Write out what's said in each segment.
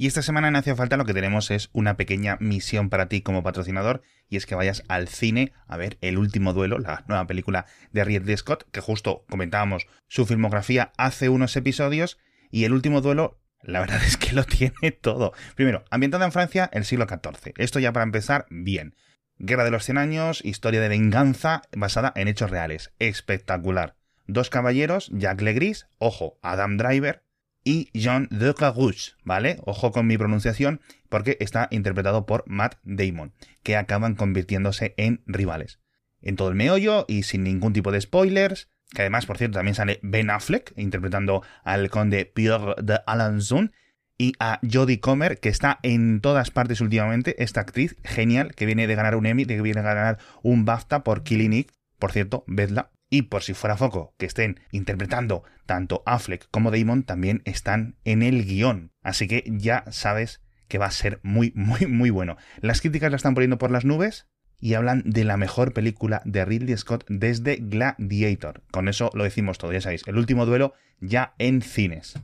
Y esta semana en Hacia Falta lo que tenemos es una pequeña misión para ti como patrocinador y es que vayas al cine a ver El último duelo, la nueva película de Ridley Scott, que justo comentábamos su filmografía hace unos episodios y El último duelo la verdad es que lo tiene todo. Primero, ambientada en Francia, el siglo XIV. Esto ya para empezar, bien. Guerra de los Cien Años, historia de venganza basada en hechos reales. Espectacular. Dos caballeros, Jacques Legris, ojo, Adam Driver, y Jean de Carouche, ¿vale? Ojo con mi pronunciación, porque está interpretado por Matt Damon, que acaban convirtiéndose en rivales. En todo el meollo y sin ningún tipo de spoilers, que además, por cierto, también sale Ben Affleck interpretando al conde Pierre de Alençon y a Jodie Comer, que está en todas partes últimamente, esta actriz genial que viene de ganar un Emmy, que viene de ganar un BAFTA por Killing Eve, por cierto, vedla. Y por si fuera foco, que estén interpretando tanto Affleck como Damon, también están en el guion. Así que ya sabes que va a ser muy, muy, muy bueno. Las críticas la están poniendo por las nubes y hablan de la mejor película de Ridley Scott desde Gladiator. Con eso lo decimos todo, ya sabéis. El último duelo ya en cines.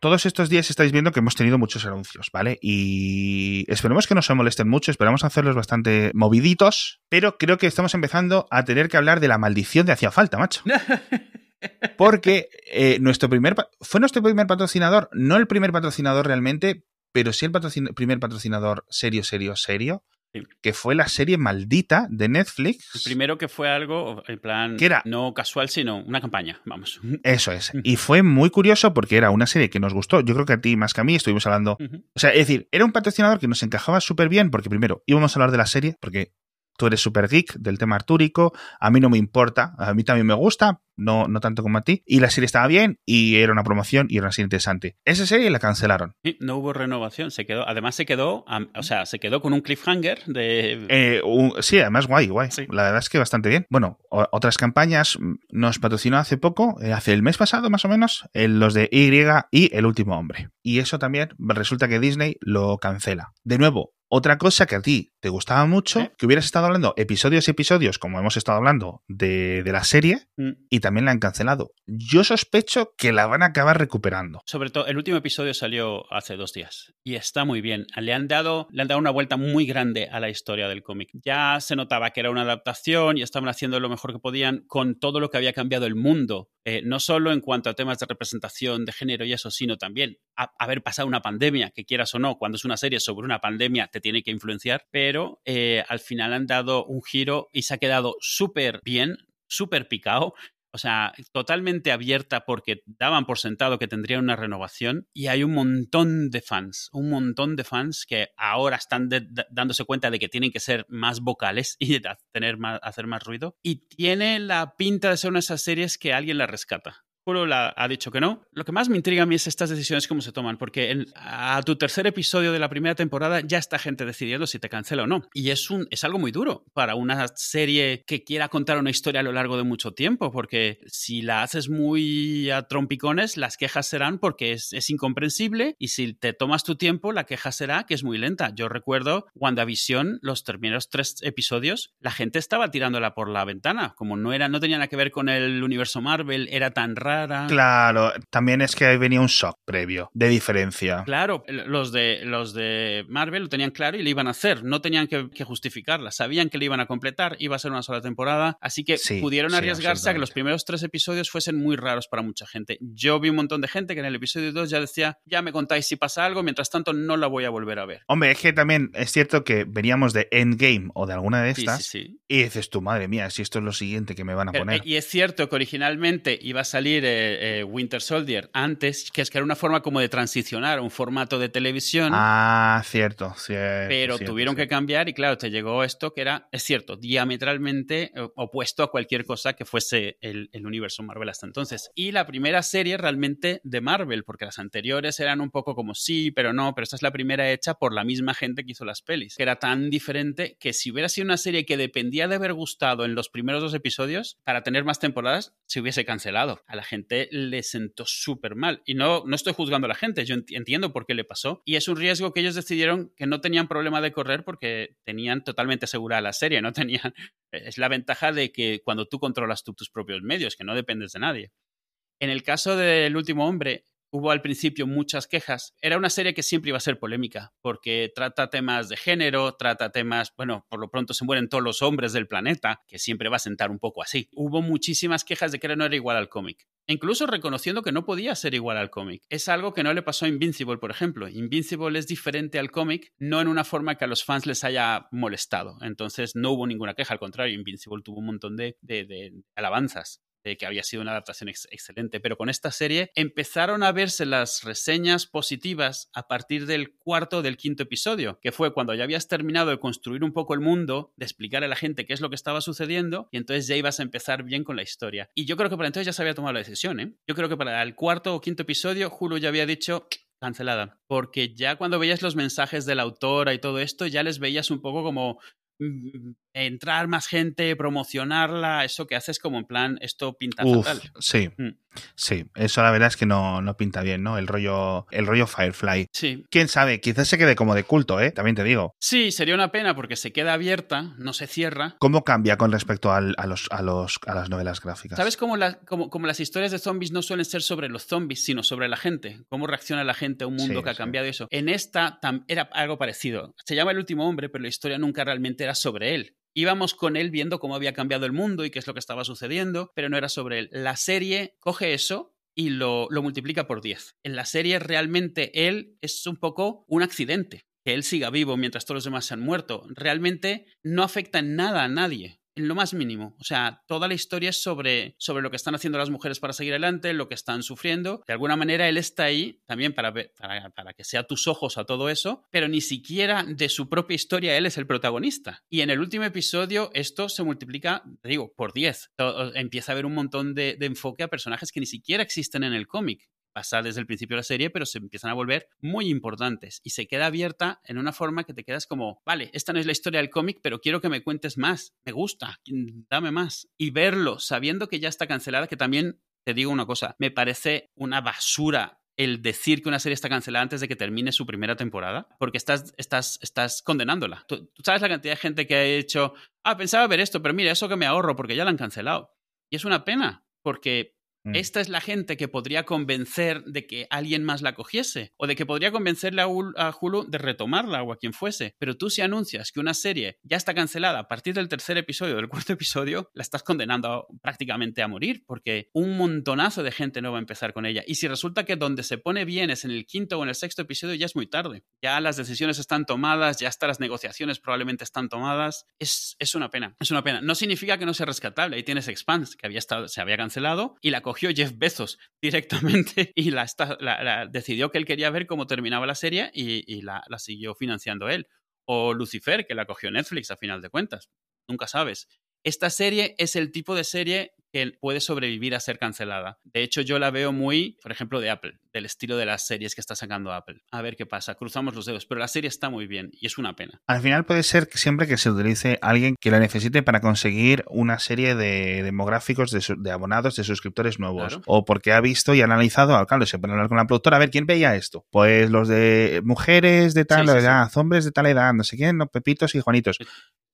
Todos estos días estáis viendo que hemos tenido muchos anuncios, ¿vale? Y esperemos que no se molesten mucho, esperamos hacerlos bastante moviditos, pero creo que estamos empezando a tener que hablar de la maldición de hacía falta, macho. Porque eh, nuestro primer fue nuestro primer patrocinador, no el primer patrocinador realmente, pero sí el primer patrocinador serio, serio, serio que fue la serie maldita de Netflix. El primero que fue algo, en plan, que era, no casual, sino una campaña, vamos. Eso es. Y fue muy curioso porque era una serie que nos gustó. Yo creo que a ti más que a mí estuvimos hablando. O sea, es decir, era un patrocinador que nos encajaba súper bien porque primero íbamos a hablar de la serie, porque tú eres súper geek del tema artúrico, a mí no me importa, a mí también me gusta, no, no tanto como a ti. Y la serie estaba bien y era una promoción y era una serie interesante. Esa serie la cancelaron. Sí, no hubo renovación, se quedó, además se quedó, o sea, se quedó con un cliffhanger de... Eh, sí, además guay, guay. La verdad es que bastante bien. Bueno, otras campañas nos patrocinó hace poco, eh, hace el mes pasado más o menos, los de Y y El Último Hombre. Y eso también resulta que Disney lo cancela. De nuevo, otra cosa que a ti te gustaba mucho, que hubieras estado hablando episodios y episodios, como hemos estado hablando, de, la serie, mm. y también la han cancelado. Yo sospecho que la van a acabar recuperando. Sobre todo, el último episodio salió hace dos días y está muy bien. Le han dado, le han dado una vuelta muy grande a la historia del cómic. Ya se notaba que era una adaptación y estaban haciendo lo mejor que podían con todo lo que había cambiado el mundo. Eh, no solo en cuanto a temas de representación de género y eso, sino también haber pasado una pandemia, que quieras o no, cuando es una serie sobre una pandemia te tiene que influenciar, pero eh, al final han dado un giro y se ha quedado súper bien, súper picado o sea, totalmente abierta porque daban por sentado que tendría una renovación y hay un montón de fans, un montón de fans que ahora están dándose cuenta de que tienen que ser más vocales y tener más, hacer más ruido y tiene la pinta de ser una de esas series que alguien la rescata la ha dicho que no. Lo que más me intriga a mí es estas decisiones cómo se toman, porque a tu tercer episodio de la primera temporada ya está gente decidiendo si te cancela o no. Y es, un, es algo muy duro para una serie que quiera contar una historia a lo largo de mucho tiempo, porque si la haces muy a trompicones, las quejas serán porque es, es incomprensible y si te tomas tu tiempo, la queja será que es muy lenta. Yo recuerdo WandaVision, los primeros tres episodios, la gente estaba tirándola por la ventana, como no, era, no tenía nada que ver con el universo Marvel, era tan raro Claro, también es que ahí venía un shock previo de diferencia. Claro, los de, los de Marvel lo tenían claro y le iban a hacer, no tenían que, justificarla, sabían que le iban a completar, iba a ser una sola temporada, así que pudieron arriesgarse a que los primeros tres episodios fuesen muy raros para mucha gente. Yo vi un montón de gente que en el episodio 2 ya decía, ya me contáis si pasa algo, mientras tanto no la voy a volver a ver. Hombre, es que también es cierto que veníamos de Endgame o de alguna de estas y dices tu madre mía, si esto es lo siguiente que me van a eh, poner. y es cierto que originalmente iba a salir eh, Winter Soldier antes, que es que era una forma como de transicionar un formato de televisión. Ah, cierto, cierto Pero tuvieron que cambiar y claro, te llegó esto que era, es cierto, diametralmente eh, opuesto a cualquier cosa que fuese el, universo Marvel hasta entonces. Y la primera serie realmente de Marvel, porque las anteriores eran un poco como sí, pero no, pero esta es la primera hecha por la misma gente que hizo las pelis, que era tan diferente que si hubiera sido una serie que dependía de haber gustado en los primeros dos episodios, para tener más temporadas, se hubiese cancelado. A la gente le sentó súper mal. Y no, no estoy juzgando a la gente, yo entiendo por qué le pasó. Y es un riesgo que ellos decidieron que no tenían problema de correr porque tenían totalmente asegurada la serie, no tenían... Es la ventaja de que cuando tú controlas tus propios medios, que no dependes de nadie. En el caso del último hombre, hubo al principio muchas quejas. Era una serie que siempre iba a ser polémica, porque trata temas de género, trata temas, bueno, por lo pronto se mueren todos los hombres del planeta, que siempre va a sentar un poco así. Hubo muchísimas quejas de que no era igual al cómic. incluso reconociendo que no podía ser igual al cómic. Es algo que no le pasó a Invincible, por ejemplo. Invincible es diferente al cómic, no en una forma que a los fans les haya molestado. Entonces no hubo ninguna queja, al contrario, Invincible tuvo un montón de, de alabanzas que había sido una adaptación excelente, pero con esta serie empezaron a verse las reseñas positivas a partir del cuarto o del quinto episodio, que fue cuando ya habías terminado de construir un poco el mundo, de explicar a la gente qué es lo que estaba sucediendo, y entonces ya ibas a empezar bien con la historia. Y yo creo que para entonces ya se había tomado la decisión, ¿eh? Yo creo que para el cuarto o quinto episodio, Hulu ya había dicho cancelada, porque ya cuando veías los mensajes de la autora y todo esto, ya les veías un poco como entrar más gente, promocionarla, eso que haces como en plan, esto pinta fatal. Sí, mm. Sí, eso la verdad es que no, no, pinta bien, ¿no? El rollo, el rollo Firefly. Sí. Quién sabe, quizás se quede como de culto, ¿eh? También te digo. Sí, sería una pena porque se queda abierta, no se cierra. ¿Cómo cambia con respecto a, los, a, los, a las novelas gráficas? ¿Sabes cómo, como, las historias de zombies no suelen ser sobre los zombies, sino sobre la gente? ¿Cómo reacciona la gente a un mundo que ha cambiado eso? En esta era algo parecido. Se llama El último hombre, pero la historia nunca realmente era sobre él íbamos con él viendo cómo había cambiado el mundo y qué es lo que estaba sucediendo, pero no era sobre él. La serie coge eso y lo, lo multiplica por 10. En la serie realmente él es un poco un accidente. Que él siga vivo mientras todos los demás se han muerto. Realmente no afecta en nada a nadie en lo más mínimo. O sea, toda la historia es sobre, sobre lo que están haciendo las mujeres para seguir adelante, lo que están sufriendo. De alguna manera, él está ahí también para, para, para, que sea tus ojos a todo eso, pero ni siquiera de su propia historia él es el protagonista. Y en el último episodio esto se multiplica, digo, por 10. Empieza a haber un montón de, de enfoque a personajes que ni siquiera existen en el cómic pasa desde el principio de la serie, pero se empiezan a volver muy importantes y se queda abierta en una forma que te quedas como, vale, esta no es la historia del cómic, pero quiero que me cuentes más, me gusta, dame más. Y verlo sabiendo que ya está cancelada, que también te digo una cosa, me parece una basura el decir que una serie está cancelada antes de que termine su primera temporada, porque estás, estás, estás condenándola. ¿Tú, tú sabes la cantidad de gente que ha hecho, ah, pensaba ver esto, pero mira, eso que me ahorro porque ya la han cancelado. Y es una pena, porque Mm. Esta es la gente que podría convencer de que alguien más la cogiese o de que podría convencerle a, Hulu de retomarla o a quien fuese. Pero tú si anuncias que una serie ya está cancelada a partir del tercer episodio del cuarto episodio, la estás condenando prácticamente a morir porque un montonazo de gente no va a empezar con ella. Y si resulta que donde se pone bien es en el quinto o en el sexto episodio, ya es muy tarde. Ya las decisiones están tomadas, ya hasta las negociaciones probablemente están tomadas. Es, es una pena, es una pena. No significa que no sea rescatable. Ahí tienes Expanse, que había estado, se había cancelado y la cogió Jeff Bezos directamente y la, decidió que él quería ver cómo terminaba la serie y, la, la, siguió financiando él. O Lucifer, que la cogió Netflix a final de cuentas. Nunca sabes. Esta serie es el tipo de serie que puede sobrevivir a ser cancelada. De hecho, yo la veo muy, por ejemplo, de Apple, del estilo de las series que está sacando Apple. A ver qué pasa, cruzamos los dedos, pero la serie está muy bien y es una pena. Al final puede ser que siempre que se utilice alguien que la necesite para conseguir una serie de demográficos de, abonados, de suscriptores nuevos. O porque ha visto y analizado, alcalde, se puede hablar con la productora, a ver quién veía esto. Pues los de mujeres de tal edad, hombres de tal edad, no sé quién, no, Pepitos y Juanitos.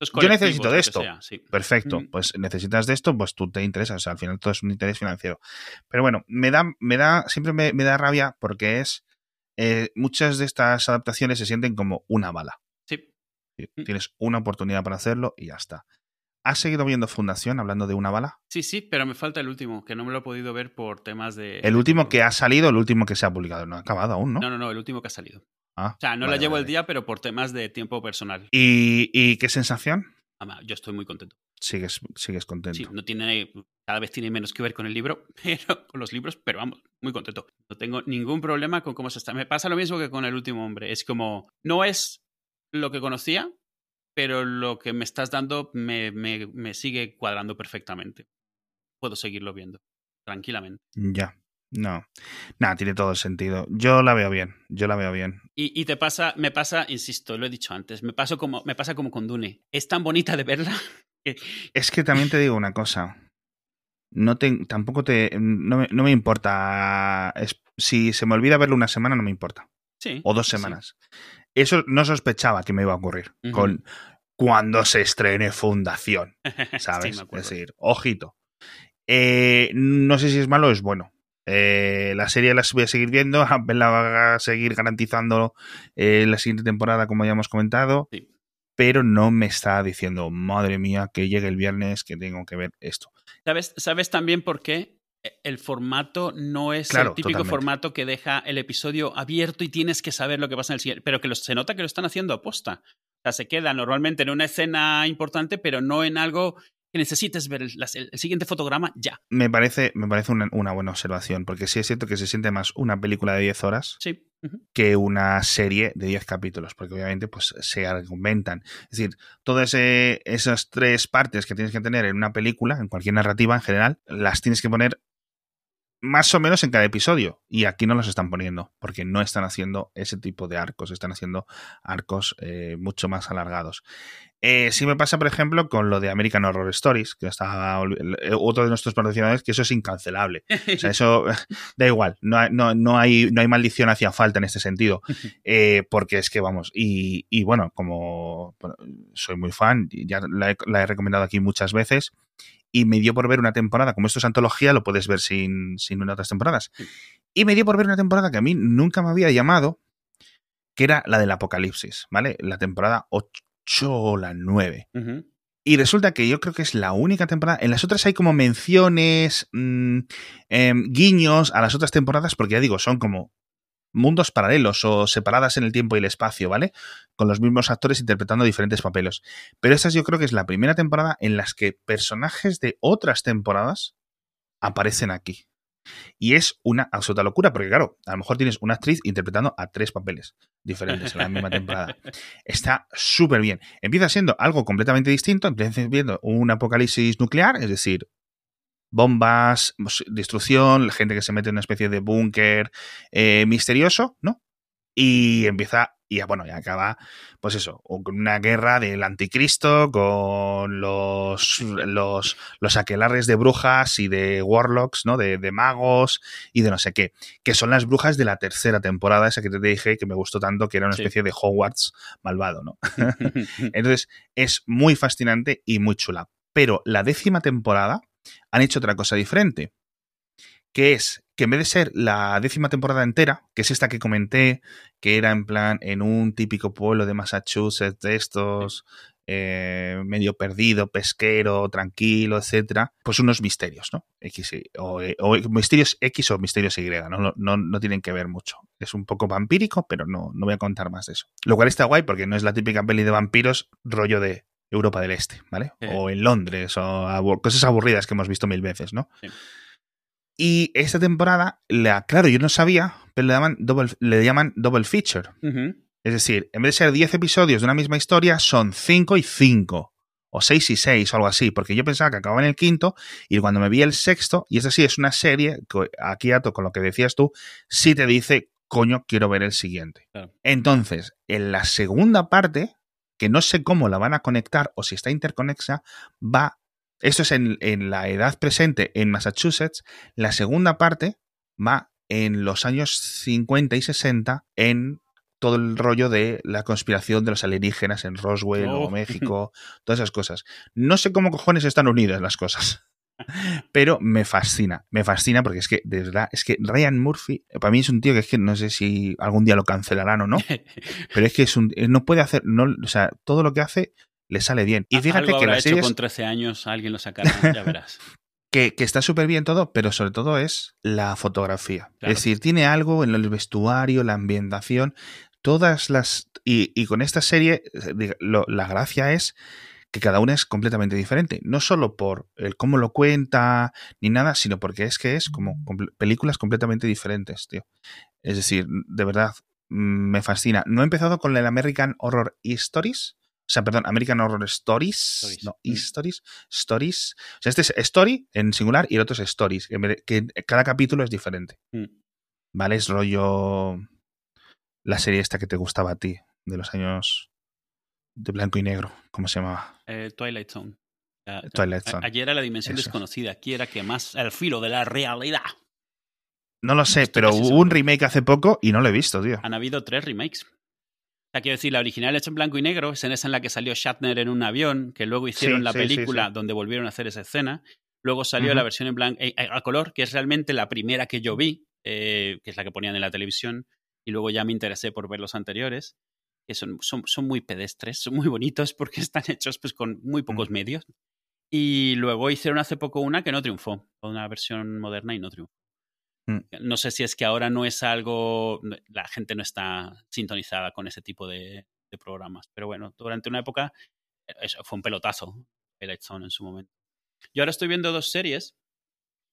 Yo necesito de esto. Perfecto. Pues necesitas de esto, pues tú te interesas. O sea, al final todo es un interés financiero. Pero bueno, me da, me da, siempre me, da rabia porque es. Eh, muchas de estas adaptaciones se sienten como una bala. Sí. Mm. Tienes una oportunidad para hacerlo y ya está. ¿Has seguido viendo Fundación hablando de una bala? Sí, sí, pero me falta el último, que no me lo he podido ver por temas de. El último que ha salido, el último que se ha publicado. No ha acabado aún, ¿no? No, no, no, el último que ha salido. Ah, o sea, no la llevo el día, pero por temas de tiempo personal. ¿Y, qué sensación? Yo estoy muy contento. Sigues, sigues contento. Sí, no tiene, cada vez tiene menos que ver con el libro, pero, con los libros, pero vamos, muy contento. No tengo ningún problema con cómo se está. Me pasa lo mismo que con el último hombre. Es como, no es lo que conocía, pero lo que me estás dando me, me, me sigue cuadrando perfectamente. Puedo seguirlo viendo, tranquilamente. Ya. No, nada, tiene todo el sentido. Yo la veo bien, yo la veo bien. Y, y, te pasa, me pasa, insisto, lo he dicho antes, me, paso como, me pasa como con Dune. Es tan bonita de verla. Es que también te digo una cosa. no te, tampoco te, no me, no me importa. Es- si se me olvida verlo una semana, no me importa. Sí. O dos sí. semanas. Eso no sospechaba que me iba a ocurrir con cuando se estrene Fundación, ¿sabes? es decir, ojito. Eh, no sé si es malo o es bueno. Eh, la serie la voy a seguir viendo, Apple la va a seguir garantizando eh, la siguiente temporada, como ya hemos comentado, Sí. pero no me está diciendo, madre mía, que llegue el viernes, que tengo que ver esto. ¿Sabes, ¿Sabes también por qué? El formato no es Claro, el típico totalmente. formato que deja el episodio abierto y tienes que saber lo que pasa en el siguiente. Pero que se nota que lo están haciendo aposta. O sea, se queda normalmente en una escena importante, pero no en algo que necesites ver el, las- el- el siguiente fotograma ya. Me parece, me parece una, una buena observación, porque sí es cierto que se siente más una película de 10 horas Sí. Que una serie de 10 capítulos, porque obviamente pues se argumentan. Es decir, todas eh, esas tres partes que tienes que tener en una película, en cualquier narrativa en general, las tienes que poner más o menos en cada episodio. Y aquí no los están poniendo, porque no están haciendo ese tipo de arcos, están haciendo arcos eh, mucho más alargados. Eh, sí me pasa, por ejemplo, con lo de American Horror Stories, que está eh, otro de nuestros patrocinadores, que eso es incancelable. O sea, eso da igual, no hay, no, no hay, no hay maldición hacia falta en este sentido. Eh, porque es que vamos, y, y bueno, como bueno, soy muy fan, ya la he, la he recomendado aquí muchas veces, y me dio por ver una temporada, como esto es antología, lo puedes ver sin, sin otras temporadas. Y me dio por ver una temporada que a mí nunca me había llamado, que era la del Apocalipsis, ¿vale? La temporada 8 o la 9. Ujú. Y resulta que yo creo que es la única temporada. En las otras hay como menciones, mmm, eh, guiños a las otras temporadas, porque ya digo, son como mundos paralelos o separadas en el tiempo y el espacio, ¿vale? Con los mismos actores interpretando diferentes papeles. Pero esta yo creo que es la primera temporada en las que personajes de otras temporadas aparecen aquí. Y es una absoluta locura, porque claro, a lo mejor tienes una actriz interpretando a tres papeles diferentes en la misma temporada. Está súper bien. Empieza siendo algo completamente distinto, empieza viendo un apocalipsis nuclear, es decir, bombas, destrucción, la gente que se mete en una especie de búnker eh, misterioso, ¿no? Y empieza, y bueno, ya acaba, pues eso, con una guerra del anticristo, con los, los, los aquelarres de brujas y de warlocks, ¿no? De, de, magos y de no sé qué, que son las brujas de la tercera temporada, esa que te dije que me gustó tanto, que era una especie sí. de Hogwarts malvado, ¿no? Entonces, es muy fascinante y muy chula. Pero la décima temporada han hecho otra cosa diferente, que es que en vez de ser la décima temporada entera, que es esta que comenté, que era en plan en un típico pueblo de Massachusetts, de estos eh, medio perdido, pesquero, tranquilo, etcétera, pues unos misterios, ¿no? O, misterios X o misterios Y, ¿no? No, no tienen que ver mucho. Es un poco vampírico, pero no, no voy a contar más de eso. Lo cual está guay porque no es la típica peli de vampiros rollo de Europa del Este, ¿vale? Sí. O en Londres, o abur cosas aburridas que hemos visto mil veces, ¿no? Sí. Y esta temporada, la, claro, yo no sabía, pero le, llaman double, le llaman double feature. Uh -huh. Es decir, en vez de ser 10 episodios de una misma historia, son 5 y 5. O 6 y 6 o algo así. Porque yo pensaba que acababa en el quinto y cuando me vi el sexto, y es así, es una serie, que aquí ato con lo que decías tú, sí te dice, coño, quiero ver el siguiente. Claro. Entonces, en la segunda parte, que no sé cómo la van a conectar o si está interconexa, va esto es en, en, la edad presente en Massachusetts. La segunda parte va en los años 50 y 60 en todo el rollo de la conspiración de los alienígenas en Roswell, Oh. Nuevo México, todas esas cosas. No sé cómo cojones están unidas las cosas. Pero me fascina, me fascina porque es que, de verdad, es que Ryan Murphy, para mí es un tío que es que no sé si algún día lo cancelarán o no, pero es que es un, no puede hacer, no, o sea, todo lo que hace le sale bien. Y fíjate Algo que la hecho serie con 13 años alguien lo sacará, ya verás. que, que, está súper bien todo, pero sobre todo es la fotografía. Claro. Es decir, tiene algo en el vestuario, la ambientación, todas las... Y, y con esta serie, lo, la gracia es que cada una es completamente diferente. No solo por el cómo lo cuenta, ni nada, sino porque es que es como películas completamente diferentes, tío. Es decir, de verdad, me fascina. No he empezado con el American Horror Stories, o sea, perdón, American Horror Stories. Stories. No, Stories. Stories. O sea, este es Story en singular y el otro es Stories, que, que cada capítulo es diferente. Mm. ¿Vale? Es rollo. La serie esta que te gustaba a ti, de los años de blanco y negro. ¿Cómo se llamaba? Eh, Twilight Zone. Twilight Zone. Ayer era la dimensión desconocida, aquí era que más al filo de la realidad. No lo sé, pero hubo un remake hace poco y no lo he visto, tío. Han habido tres remakes. O sea, quiero decir, la original hecha en blanco y negro, es en esa en la que salió Shatner en un avión, que luego hicieron la película donde volvieron a hacer esa escena. Luego salió la versión en blanco eh, a color, que es realmente la primera que yo vi, eh, que es la que ponían en la televisión. Y luego ya me interesé por ver los anteriores, que son, son, muy pedestres, son muy bonitos porque están hechos pues, con muy pocos medios. Y luego hicieron hace poco una que no triunfó, una versión moderna y no triunfó. Mm. No sé si es que ahora no es algo, la gente no está sintonizada con ese tipo de, programas, pero bueno, durante una época eh, eso fue un pelotazo el Zone en su momento. Yo ahora estoy viendo dos series,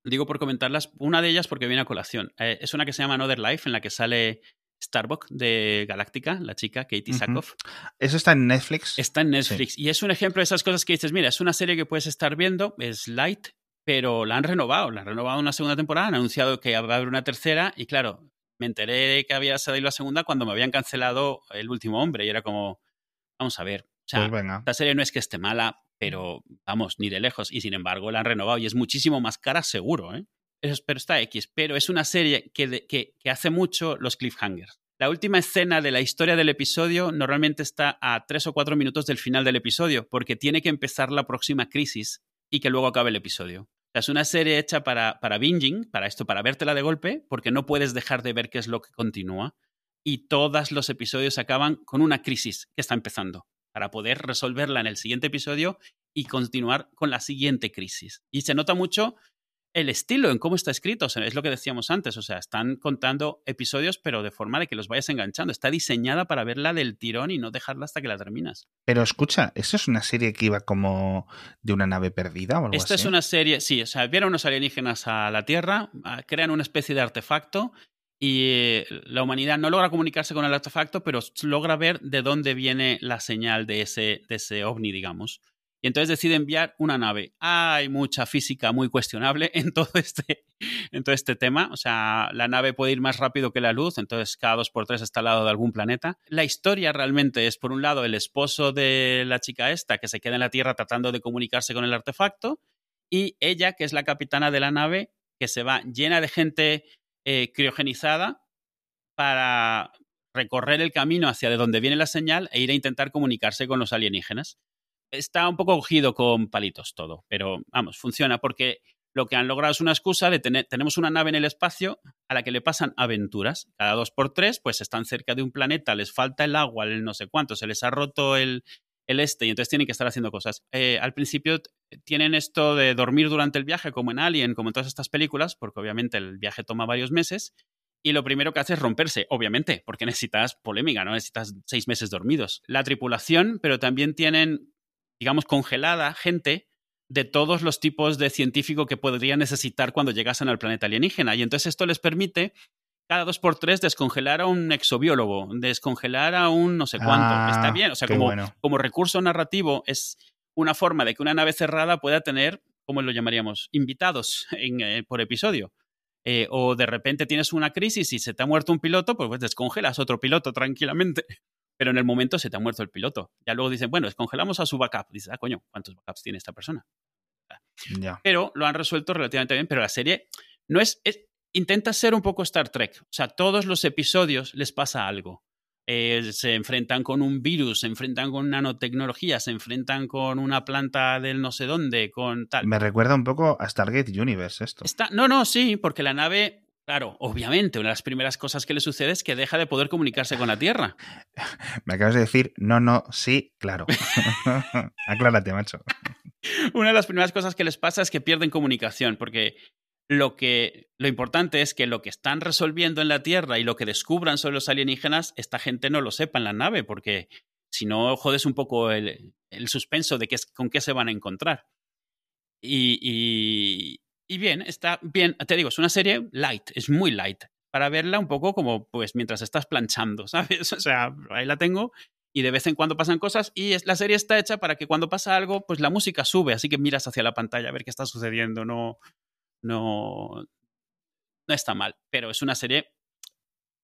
digo por comentarlas, una de ellas porque viene a colación. Eh, es una que se llama Another Life, en la que sale Starbuck de Galáctica, la chica Katie Sackhoff. ¿Eso está en Netflix? Está en Netflix. Y es un ejemplo de esas cosas que dices, mira, es una serie que puedes estar viendo, es light, pero la han renovado, la han renovado una segunda temporada, han anunciado que va a haber una tercera y claro, me enteré que había salido la segunda cuando me habían cancelado El último hombre y era como, vamos a ver, o sea, pues esta serie no es que esté mala, pero vamos, ni de lejos y sin embargo la han renovado y es muchísimo más cara seguro, ¿eh? Pero está X, pero es una serie que, hace mucho los cliffhangers. La última escena de la historia del episodio normalmente está a tres o cuatro minutos del final del episodio, porque tiene que empezar la próxima crisis y que luego acabe el episodio. es una serie hecha para, para binging, para esto, para vértela de golpe, porque no puedes dejar de ver qué es lo que continúa. Y todos los episodios acaban con una crisis que está empezando, para poder resolverla en el siguiente episodio y continuar con la siguiente crisis. Y se nota mucho el estilo, en cómo está escrito. es lo que decíamos antes. O sea, están contando episodios, pero de forma de que los vayas enganchando. Está diseñada para verla del tirón y no dejarla hasta que la terminas. Pero escucha, ¿eso es una serie que iba como de una nave perdida o algo Esta es una serie, sí. O sea, vieron unos alienígenas a la Tierra, crean una especie de artefacto y la humanidad no logra comunicarse con el artefacto, pero logra ver de dónde viene la señal de ese, de ese ovni, digamos y entonces decide enviar una nave. Hay mucha física muy cuestionable en todo este, en todo este tema. O sea, la nave puede ir más rápido que la luz, entonces cada dos por tres está al lado de algún planeta. La historia realmente es, por un lado, el esposo de la chica esta que se queda en la Tierra tratando de comunicarse con el artefacto y ella, que es la capitana de la nave, que se va llena de gente eh, criogenizada para recorrer el camino hacia de donde viene la señal e ir a intentar comunicarse con los alienígenas está un poco cogido con palitos todo, pero vamos, funciona porque lo que han logrado es una excusa de tener, tenemos una nave en el espacio a la que le pasan aventuras. Cada dos por tres, pues están cerca de un planeta, les falta el agua, el no sé cuánto, se les ha roto el, el este y entonces tienen que estar haciendo cosas. Eh, al principio tienen esto de dormir durante el viaje, como en Alien, como en todas estas películas, porque obviamente el viaje toma varios meses. Y lo primero que hace es romperse, obviamente, porque necesitas polémica, ¿no? Necesitas seis meses dormidos. La tripulación, pero también tienen digamos, congelada gente de todos los tipos de científico que podrían necesitar cuando llegasen al planeta alienígena. Y entonces esto les permite cada dos por tres descongelar a un exobiólogo, descongelar a un no sé cuánto. Está ah, bien, o sea, como, como recurso narrativo es una forma de que una nave cerrada pueda tener, ¿cómo lo llamaríamos? Invitados en, eh, por episodio. Eh, o de repente tienes una crisis y se te ha muerto un piloto, pues, pues descongelas otro piloto tranquilamente pero en el momento se te ha muerto el piloto. Ya luego dicen, bueno, descongelamos a su backup. Dices, ah, coño, ¿cuántos backups tiene esta persona? Pero lo han resuelto relativamente bien, pero la serie no es, intenta ser un poco Star Trek. O sea, todos los episodios les pasa algo. Eh, se enfrentan con un virus, se enfrentan con nanotecnología, se enfrentan con una planta del no sé dónde, con tal. Me recuerda un poco a Stargate Universe esto. Está, no, no, sí, porque la nave Claro, obviamente, una de las primeras cosas que le sucede es que deja de poder comunicarse con la Tierra. Me acabas de decir, no, no, sí, claro. Aclárate, macho. Una de las primeras cosas que les pasa es que pierden comunicación, porque lo que lo importante es que lo que están resolviendo en la Tierra y lo que descubran sobre los alienígenas, esta gente no lo sepa en la nave, porque si no jodes un poco el, suspenso de con qué se van a encontrar. y, y bien, está bien, te digo, es una serie light, es muy light, para verla un poco como pues mientras estás planchando, ¿sabes? O sea, ahí la tengo y de vez en cuando pasan cosas y es, la serie está hecha para que cuando pasa algo, pues la música sube, así que miras hacia la pantalla a ver qué está sucediendo, no, no, no está mal, pero es una serie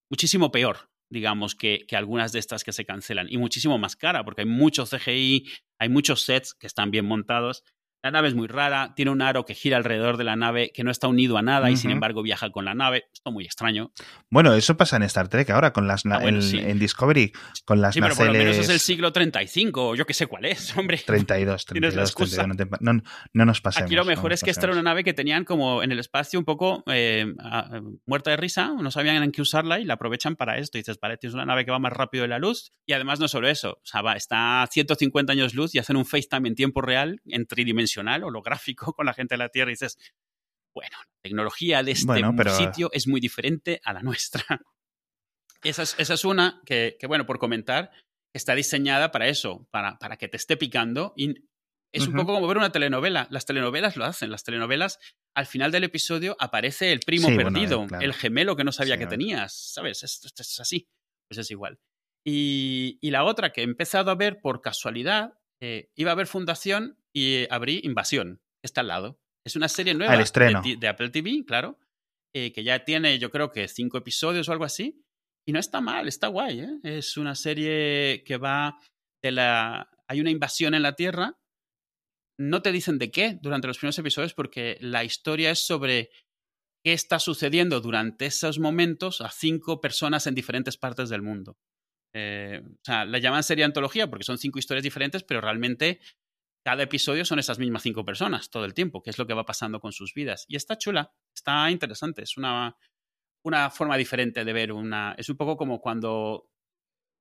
muchísimo peor, digamos, que, que, algunas de estas que se cancelan y muchísimo más cara, porque hay mucho CGI, hay muchos sets que están bien montados La nave es muy rara, tiene un aro que gira alrededor de la nave que no está unido a nada y sin embargo viaja con la nave. Esto muy extraño. Bueno, eso pasa en Star Trek ahora con las ah, en, Discovery con las Sí, pero por lo menos es el siglo 35, yo que sé cuál es, hombre. 32, 32, 32 no, no, nos pasemos. Aquí lo mejor es que esta era una nave que tenían como en el espacio un poco eh, muerta de risa, no sabían en qué usarla y la aprovechan para esto. Y dices, vale, tienes una nave que va más rápido de la luz y además no solo eso, o sea, va, está a 150 años luz y hacen un FaceTime en tiempo real, en tridimensional holográfico con la gente de la Tierra y dices, bueno, la tecnología de este sitio es muy diferente a la nuestra. Esa es, una que, bueno, por comentar, está diseñada para eso, para, para que te esté picando. Y es un poco como ver una telenovela. Las telenovelas lo hacen. Las telenovelas, al final del episodio, aparece el primo perdido, el gemelo que no sabía que tenías. ¿Sabes? Esto, es así. Pues es igual. Y, la otra que he empezado a ver por casualidad, eh, iba a ver Fundación y abrí Invasión, está al lado. Es una serie nueva De, Apple TV, claro, eh, que ya tiene yo creo que cinco episodios o algo así. Y no está mal, está guay. ¿eh? Es una serie que va de la... Hay una invasión en la Tierra. No te dicen de qué durante los primeros episodios porque la historia es sobre qué está sucediendo durante esos momentos a cinco personas en diferentes partes del mundo. Eh, o sea, la llaman serie antología porque son cinco historias diferentes, pero realmente cada episodio son esas mismas cinco personas todo el tiempo, que es lo que va pasando con sus vidas. Y está chula, está interesante, es una, una forma diferente de ver una... Es un poco como cuando...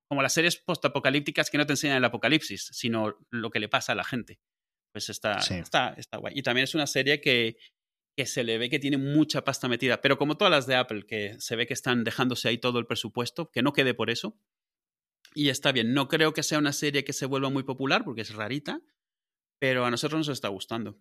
Como las series postapocalípticas que no te enseñan el apocalipsis, sino lo que le pasa a la gente. Pues está, está, está guay. Y también es una serie que, que se le ve que tiene mucha pasta metida, pero como todas las de Apple, que se ve que están dejándose ahí todo el presupuesto, que no quede por eso. Y está bien, no creo que sea una serie que se vuelva muy popular porque es rarita, pero a nosotros nos está gustando.